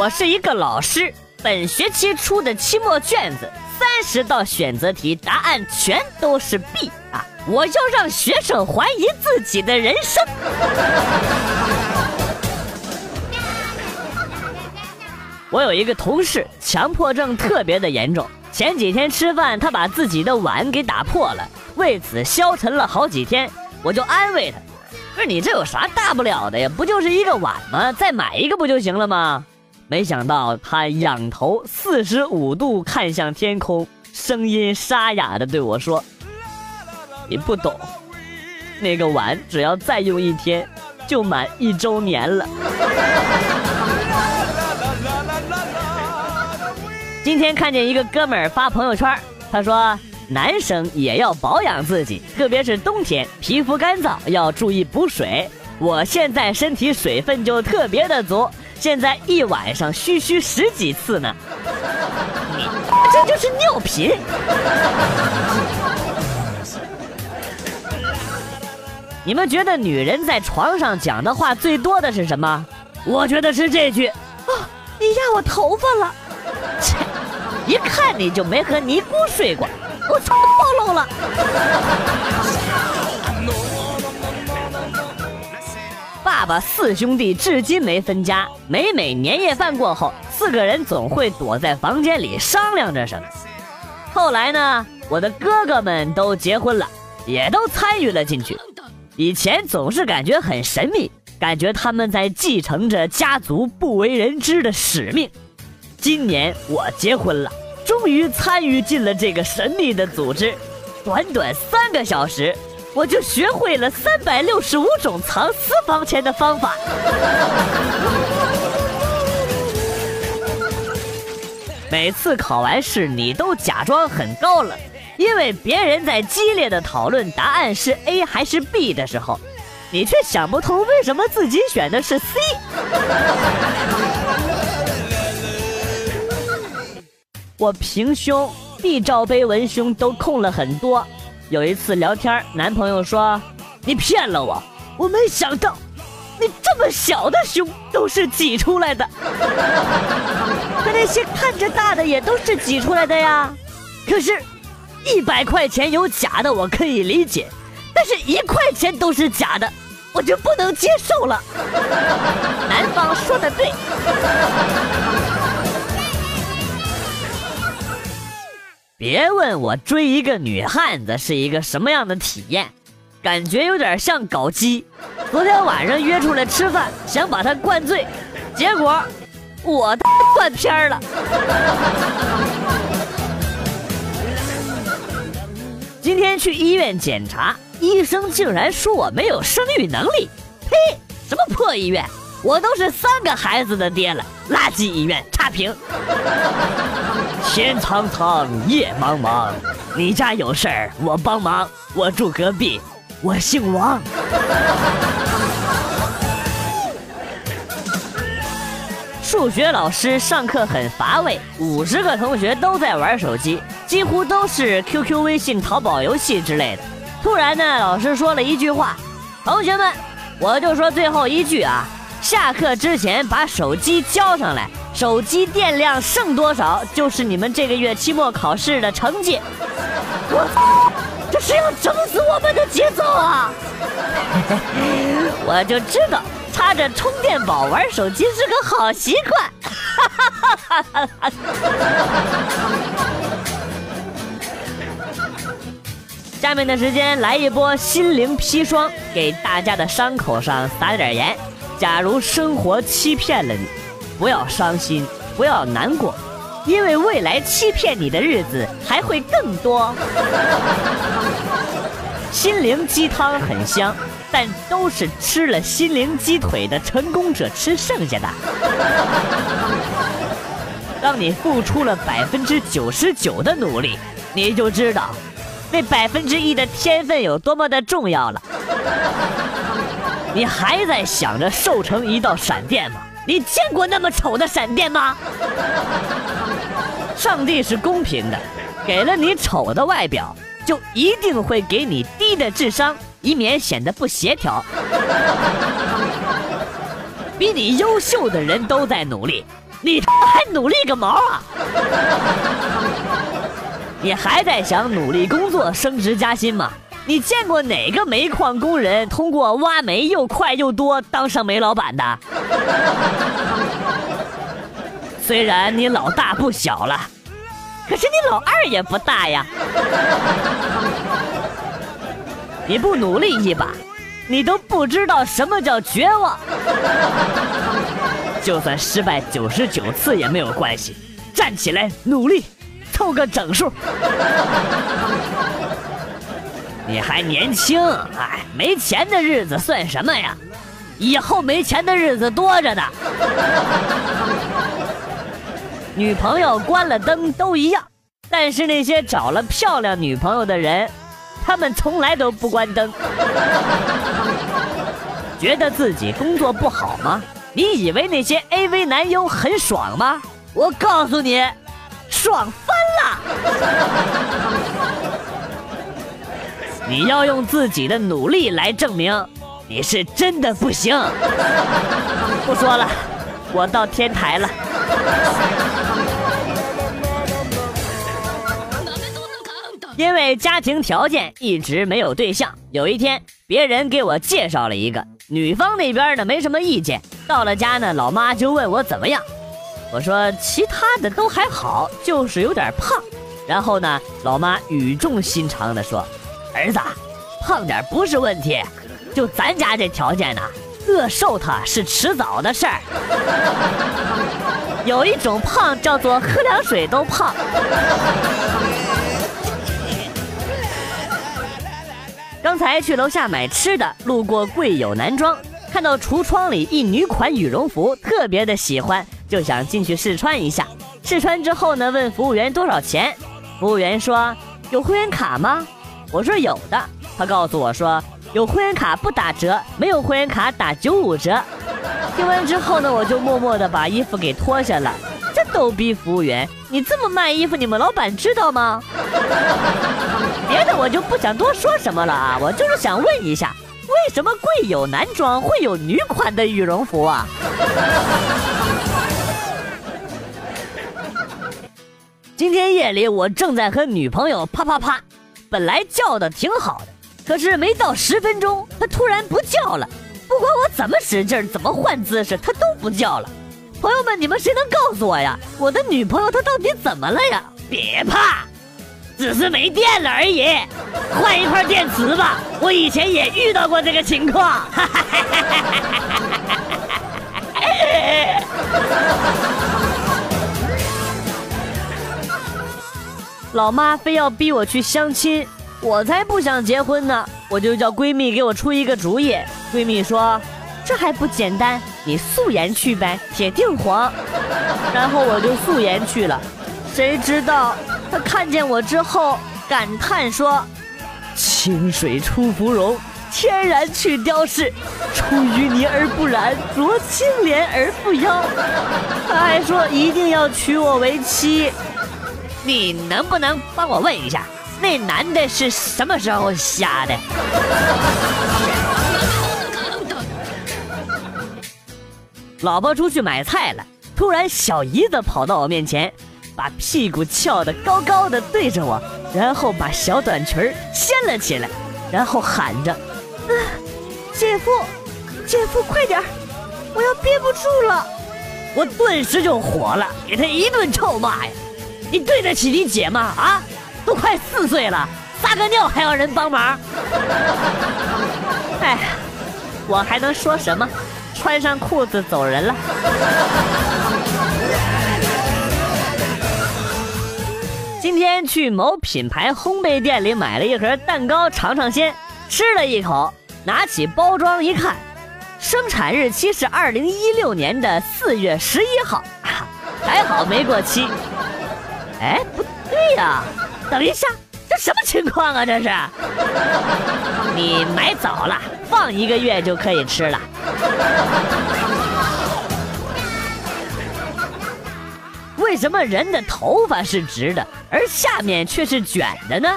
我是一个老师，本学期出的期末卷子三十道选择题答案全都是 B 啊！我要让学生怀疑自己的人生。我有一个同事，强迫症特别的严重。前几天吃饭，他把自己的碗给打破了，为此消沉了好几天。我就安慰他：“不是你这有啥大不了的呀？不就是一个碗吗？再买一个不就行了吗？”没想到他仰头四十五度看向天空，声音沙哑的对我说：“你不懂，那个碗只要再用一天，就满一周年了。”今天看见一个哥们儿发朋友圈，他说男生也要保养自己，特别是冬天皮肤干燥要注意补水。我现在身体水分就特别的足，现在一晚上嘘嘘十几次呢。你这就是尿频。你们觉得女人在床上讲的话最多的是什么？我觉得是这句：啊，你压我头发了。切。一看你就没和尼姑睡过，我操，暴露了！爸爸四兄弟至今没分家，每每年夜饭过后，四个人总会躲在房间里商量着什么。后来呢，我的哥哥们都结婚了，也都参与了进去。以前总是感觉很神秘，感觉他们在继承着家族不为人知的使命。今年我结婚了。终于参与进了这个神秘的组织，短短三个小时，我就学会了三百六十五种藏私房钱的方法。每次考完试，你都假装很高冷，因为别人在激烈的讨论答案是 A 还是 B 的时候，你却想不通为什么自己选的是 C。我平胸、B 罩杯文胸都空了很多。有一次聊天，男朋友说：“你骗了我，我没想到，你这么小的胸都是挤出来的。可 那些看着大的也都是挤出来的呀。可是，一百块钱有假的我可以理解，但是一块钱都是假的，我就不能接受了。”男方说的对。别问我追一个女汉子是一个什么样的体验，感觉有点像搞基。昨天晚上约出来吃饭，想把她灌醉，结果我断片了。今天去医院检查，医生竟然说我没有生育能力。呸！什么破医院？我都是三个孩子的爹了，垃圾医院，差评。天苍苍，夜茫茫，你家有事儿我帮忙。我住隔壁，我姓王。数学老师上课很乏味，五十个同学都在玩手机，几乎都是 QQ、微信、淘宝游戏之类的。突然呢，老师说了一句话：“同学们，我就说最后一句啊，下课之前把手机交上来。”手机电量剩多少，就是你们这个月期末考试的成绩。我操，这是要整死我们的节奏啊！我就知道插着充电宝玩手机是个好习惯。下面的时间来一波心灵砒霜，给大家的伤口上撒点盐。假如生活欺骗了你。不要伤心，不要难过，因为未来欺骗你的日子还会更多。心灵鸡汤很香，但都是吃了心灵鸡腿的成功者吃剩下的。当你付出了百分之九十九的努力，你就知道那百分之一的天分有多么的重要了。你还在想着瘦成一道闪电吗？你见过那么丑的闪电吗？上帝是公平的，给了你丑的外表，就一定会给你低的智商，以免显得不协调。比你优秀的人都在努力，你他妈还努力个毛啊！你还在想努力工作升职加薪吗？你见过哪个煤矿工人通过挖煤又快又多当上煤老板的？虽然你老大不小了，可是你老二也不大呀。你不努力一把，你都不知道什么叫绝望。就算失败九十九次也没有关系，站起来努力，凑个整数。你还年轻，哎，没钱的日子算什么呀？以后没钱的日子多着呢。女朋友关了灯都一样，但是那些找了漂亮女朋友的人，他们从来都不关灯。觉得自己工作不好吗？你以为那些 AV 男优很爽吗？我告诉你，爽翻了。你要用自己的努力来证明，你是真的不行。不说了，我到天台了。因为家庭条件一直没有对象，有一天别人给我介绍了一个，女方那边呢没什么意见。到了家呢，老妈就问我怎么样，我说其他的都还好，就是有点胖。然后呢，老妈语重心长地说。儿子，胖点不是问题，就咱家这条件呢，饿瘦他是迟早的事儿。有一种胖叫做喝凉水都胖。刚才去楼下买吃的，路过贵友男装，看到橱窗里一女款羽绒服，特别的喜欢，就想进去试穿一下。试穿之后呢，问服务员多少钱，服务员说有会员卡吗？我说有的，他告诉我说有会员卡不打折，没有会员卡打九五折。听完之后呢，我就默默的把衣服给脱下了。这逗逼服务员，你这么卖衣服，你们老板知道吗？别的我就不想多说什么了啊，我就是想问一下，为什么贵友男装会有女款的羽绒服啊？今天夜里我正在和女朋友啪啪啪。本来叫的挺好的，可是没到十分钟，他突然不叫了。不管我怎么使劲，怎么换姿势，他都不叫了。朋友们，你们谁能告诉我呀？我的女朋友她到底怎么了呀？别怕，只是没电了而已，换一块电池吧。我以前也遇到过这个情况。哈哈哈哈哈哈老妈非要逼我去相亲，我才不想结婚呢。我就叫闺蜜给我出一个主意。闺蜜说：“这还不简单，你素颜去呗，铁定黄。”然后我就素颜去了。谁知道她看见我之后感叹说：“清水出芙蓉，天然去雕饰，出淤泥而不染，濯清涟而不妖。”她还说一定要娶我为妻。你能不能帮我问一下，那男的是什么时候瞎的？老婆出去买菜了，突然小姨子跑到我面前，把屁股翘得高高的对着我，然后把小短裙掀了起来，然后喊着：“啊姐夫，姐夫，快点，我要憋不住了！”我顿时就火了，给他一顿臭骂呀！你对得起你姐吗？啊，都快四岁了，撒个尿还要人帮忙。哎，我还能说什么？穿上裤子走人了。今天去某品牌烘焙店里买了一盒蛋糕尝尝鲜，吃了一口，拿起包装一看，生产日期是二零一六年的四月十一号，还好没过期。哎，不对呀！等一下，这什么情况啊？这是？你买早了，放一个月就可以吃了。为什么人的头发是直的，而下面却是卷的呢？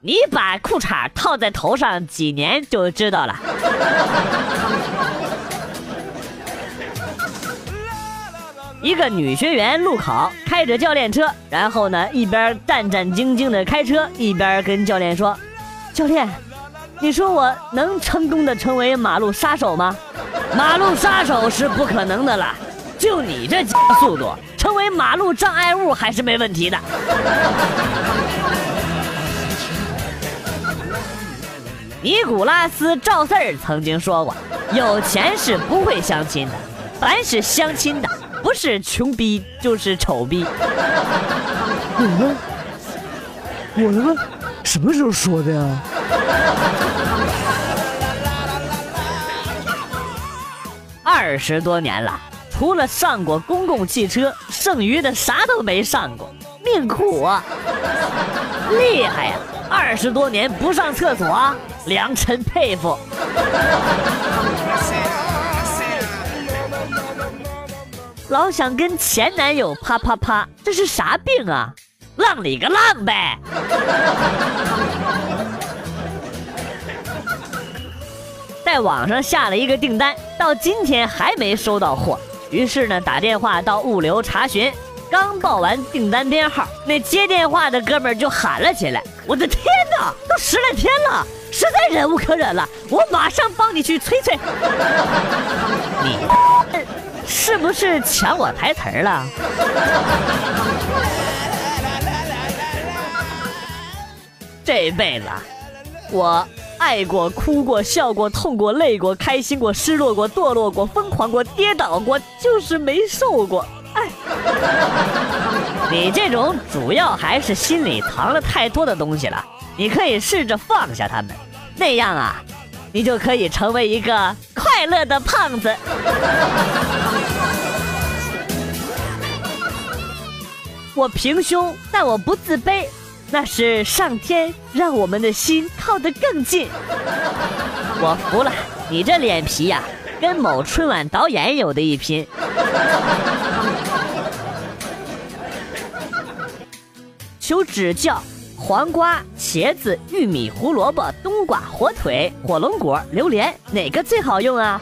你把裤衩套在头上几年就知道了。一个女学员路考，开着教练车，然后呢一边战战兢兢的开车，一边跟教练说：“教练，你说我能成功的成为马路杀手吗？”马路杀手是不可能的了，就你这速度，成为马路障碍物还是没问题的。尼古拉斯赵四儿曾经说过：“有钱是不会相亲的，凡是相亲的。”不是穷逼就是丑逼。我呢？我他妈什么时候说的呀？二十多年了，除了上过公共汽车，剩余的啥都没上过，命苦啊！厉害呀！二十多年不上厕所，良辰佩服。老想跟前男友啪啪啪，这是啥病啊？浪里个浪呗！在网上下了一个订单，到今天还没收到货。于是呢，打电话到物流查询，刚报完订单编号，那接电话的哥们就喊了起来：“我的天哪，都十来天了，实在忍无可忍了，我马上帮你去催催。”你。是不是抢我台词了？这辈子，我爱过、哭过、笑过、痛过、累过、开心过、失落过、堕落过、疯狂过、跌倒过，就是没受过哎。你这种主要还是心里藏了太多的东西了。你可以试着放下他们，那样啊，你就可以成为一个快乐的胖子。我平胸，但我不自卑，那是上天让我们的心靠得更近。我服了，你这脸皮呀，跟某春晚导演有的一拼。求指教：黄瓜、茄子、玉米、胡萝卜、冬瓜、火腿、火龙果、榴莲，哪个最好用啊？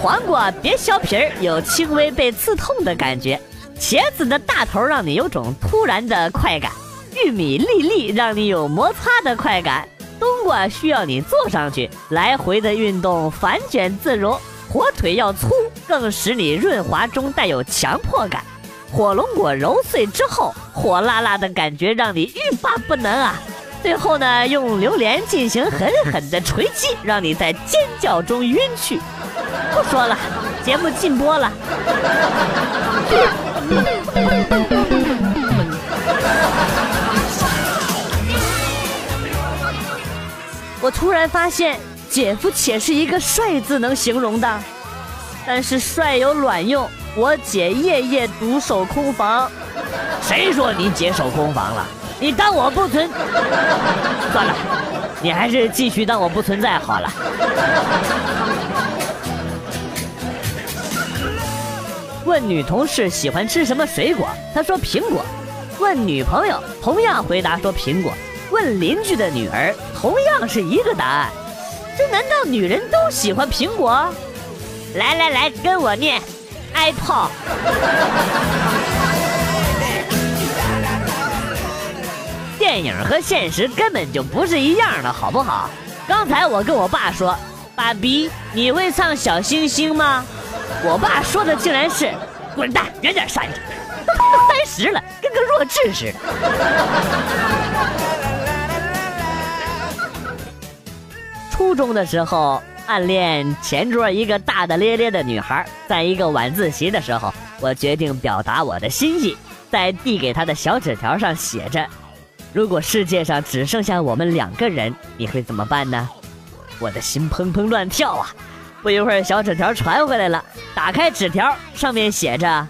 黄瓜别削皮儿，有轻微被刺痛的感觉。茄子的大头让你有种突然的快感，玉米粒粒让你有摩擦的快感，冬瓜需要你坐上去来回的运动，反卷自如，火腿要粗，更使你润滑中带有强迫感，火龙果揉碎之后火辣辣的感觉让你欲罢不能啊！最后呢，用榴莲进行狠狠的锤击，让你在尖叫中晕去。不说了，节目禁播了。我突然发现，姐夫且是一个帅字能形容的，但是帅有卵用，我姐夜夜独守空房。谁说你姐守空房了？你当我不存？算了，你还是继续当我不存在好了。问女同事喜欢吃什么水果，她说苹果。问女朋友，同样回答说苹果。问邻居的女儿，同样是一个答案。这难道女人都喜欢苹果？来来来，跟我念，apple。电影和现实根本就不是一样的，好不好？刚才我跟我爸说，爸比，你会唱小星星吗？我爸说的竟然是“滚蛋，远点闪着”，都他妈三十了，跟个弱智似的。初中的时候暗恋前桌一个大大咧咧的女孩，在一个晚自习的时候，我决定表达我的心意，在递给她的小纸条上写着：“如果世界上只剩下我们两个人，你会怎么办呢？”我的心砰砰乱跳啊！不一会儿，小纸条传回来了。打开纸条，上面写着：“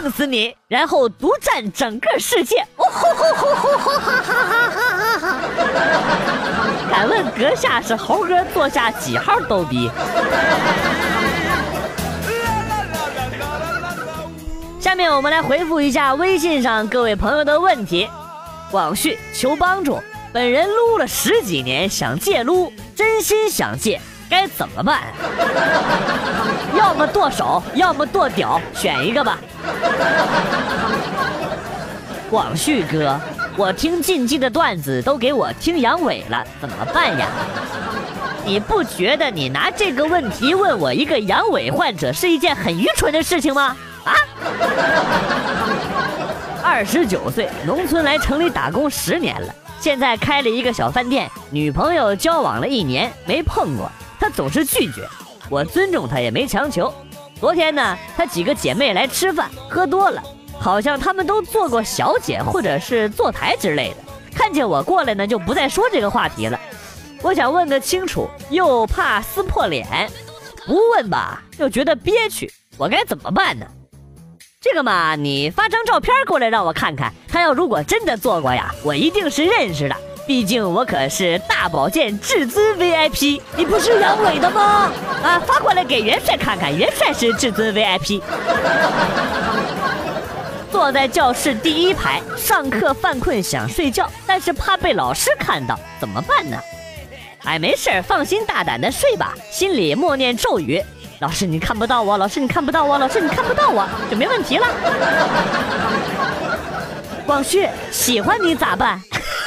弄死你，然后独占整个世界。”哦吼吼吼吼吼哈哈哈哈哈！敢问阁下是猴哥座下几号逗逼？下面我们来回复一下微信上各位朋友的问题。广旭求帮助，本人撸了十几年，想戒撸，真心想戒。该怎么办？要么剁手，要么剁屌，选一个吧。广旭哥，我听禁忌的段子都给我听阳痿了，怎么办呀？你不觉得你拿这个问题问我一个阳痿患者是一件很愚蠢的事情吗？啊！二十九岁，农村来城里打工十年了，现在开了一个小饭店，女朋友交往了一年没碰过，他总是拒绝，我尊重他也没强求。昨天呢，他几个姐妹来吃饭，喝多了，好像他们都做过小姐或者是坐台之类的，看见我过来呢，就不再说这个话题了。我想问个清楚，又怕撕破脸，不问吧又觉得憋屈，我该怎么办呢？这个嘛，你发张照片过来让我看看。他要如果真的做过呀，我一定是认识的，毕竟我可是大保健至尊 VIP。你不是阳痿的吗？啊，发过来给元帅看看，元帅是至尊 VIP。坐在教室第一排，上课犯困想睡觉，但是怕被老师看到，怎么办呢？哎，没事放心大胆的睡吧，心里默念咒语。老师你看不到我，老师你看不到我，老师你看不到我，就没问题了。广旭喜欢你咋办？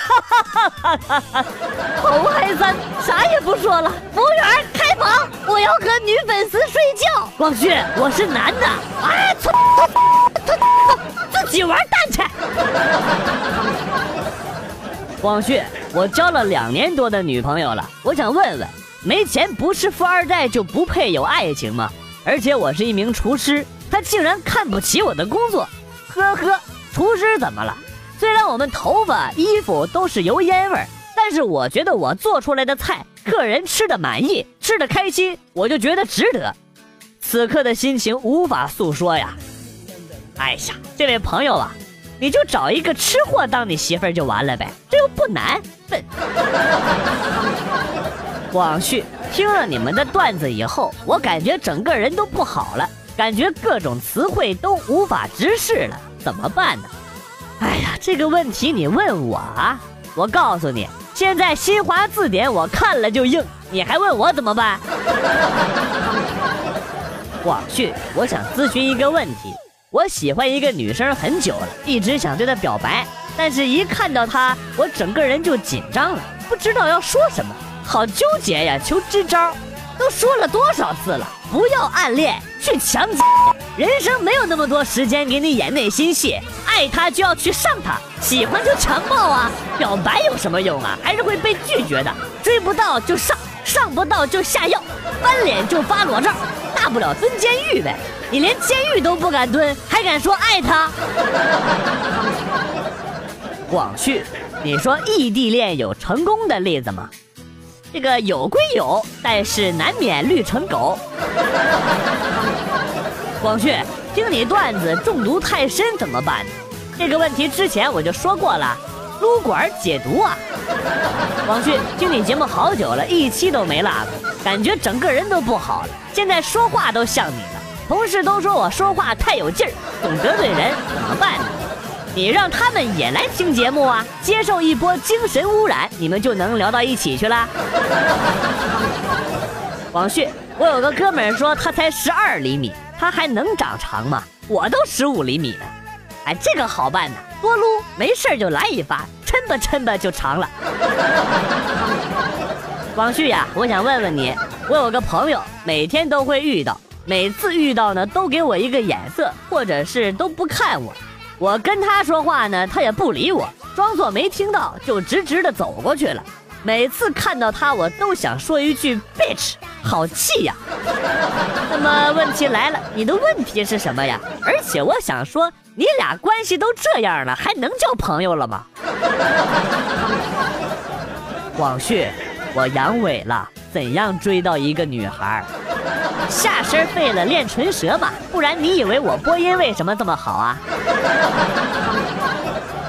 好嗨三，啥也不说了。服务员开房，我要和女粉丝睡觉。广旭，我是男的。哎，自己玩蛋去。广旭，我交了两年多的女朋友了，我想问问，没钱不是富二代就不配有爱情吗？而且我是一名厨师，他竟然看不起我的工作，呵呵，厨师怎么了？我们头发、衣服都是油烟味儿，但是我觉得我做出来的菜，客人吃的满意，吃的开心，我就觉得值得。此刻的心情无法诉说呀！哎呀，这位朋友啊。你就找一个吃货当你媳妇儿就完了呗，这又不难。笨。广旭，听了你们的段子以后，我感觉整个人都不好了，感觉各种词汇都无法直视了，怎么办呢？哎呀，这个问题你问我啊？我告诉你，现在新华字典我看了就硬，你还问我怎么办？广旭，我想咨询一个问题。我喜欢一个女生很久了，一直想对她表白，但是一看到她，我整个人就紧张了，不知道要说什么，好纠结呀！求支招，都说了多少次了，不要暗恋，去强奸。人生没有那么多时间给你演内心戏，爱他就要去上他，喜欢就强暴啊！表白有什么用啊？还是会被拒绝的。追不到就上，上不到就下药，翻脸就发裸照，大不了蹲监狱呗。你连监狱都不敢蹲，还敢说爱他？广旭，你说异地恋有成功的例子吗？这个有归有，但是难免绿成狗。广旭，听你段子中毒太深怎么办？这个问题之前我就说过了，撸管解毒啊。广旭，听你节目好久了，一期都没落过，感觉整个人都不好了，现在说话都像你了。同事都说我说话太有劲儿，总得罪人，怎么办呢？你让他们也来听节目啊，接受一波精神污染，你们就能聊到一起去了。广旭，我有个哥们儿说他才十二厘米，他还能长长吗？我都十五厘米了。哎，这个好办呐，多撸，没事就来一发，抻吧抻吧就长了。广旭呀，我想问问你，我有个朋友，每天都会遇到。每次遇到呢，都给我一个眼色，或者是都不看我。我跟他说话呢，他也不理我，装作没听到，就直直的走过去了。每次看到他，我都想说一句 bitch，好气呀。那么问题来了，你的问题是什么呀？而且我想说，你俩关系都这样了，还能交朋友了吗？广旭，我阳痿了，怎样追到一个女孩？下身废了练唇舌嘛，不然你以为我播音为什么这么好啊？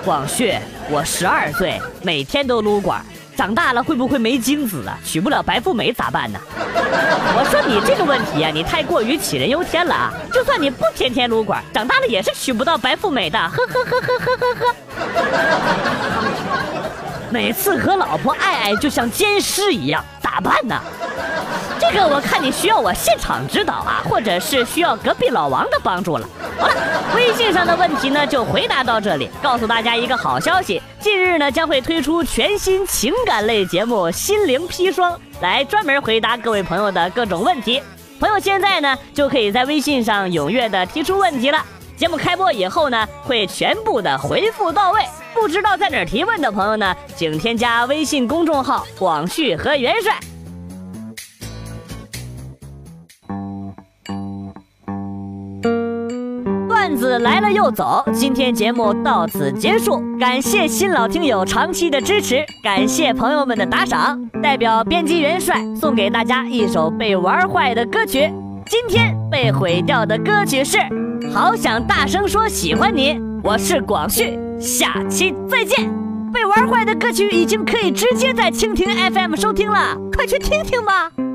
广旭，我十二岁，每天都撸管，长大了会不会没精子啊？娶不了白富美咋办呢？我说你这个问题啊，你太过于杞人忧天了啊！就算你不天天撸管，长大了也是娶不到白富美的。呵呵呵呵呵呵呵。每次和老婆爱爱就像奸尸一样，咋办呢？这。个我看你需要我现场指导啊，或者是需要隔壁老王的帮助了。好了，微信上的问题呢就回答到这里。告诉大家一个好消息，近日呢将会推出全新情感类节目《心灵砒霜》，来专门回答各位朋友的各种问题。朋友现在呢就可以在微信上踊跃的提出问题了。节目开播以后呢，会全部的回复到位。不知道在哪提问的朋友呢，请添加微信公众号“广旭和元帅”。来了又走，今天节目到此结束，感谢新老听友长期的支持，感谢朋友们的打赏。代表编辑元帅送给大家一首被玩坏的歌曲，今天被毁掉的歌曲是《好想大声说喜欢你》，我是广旭，下期再见。被玩坏的歌曲已经可以直接在蜻蜓 FM 收听了，快去听听吧。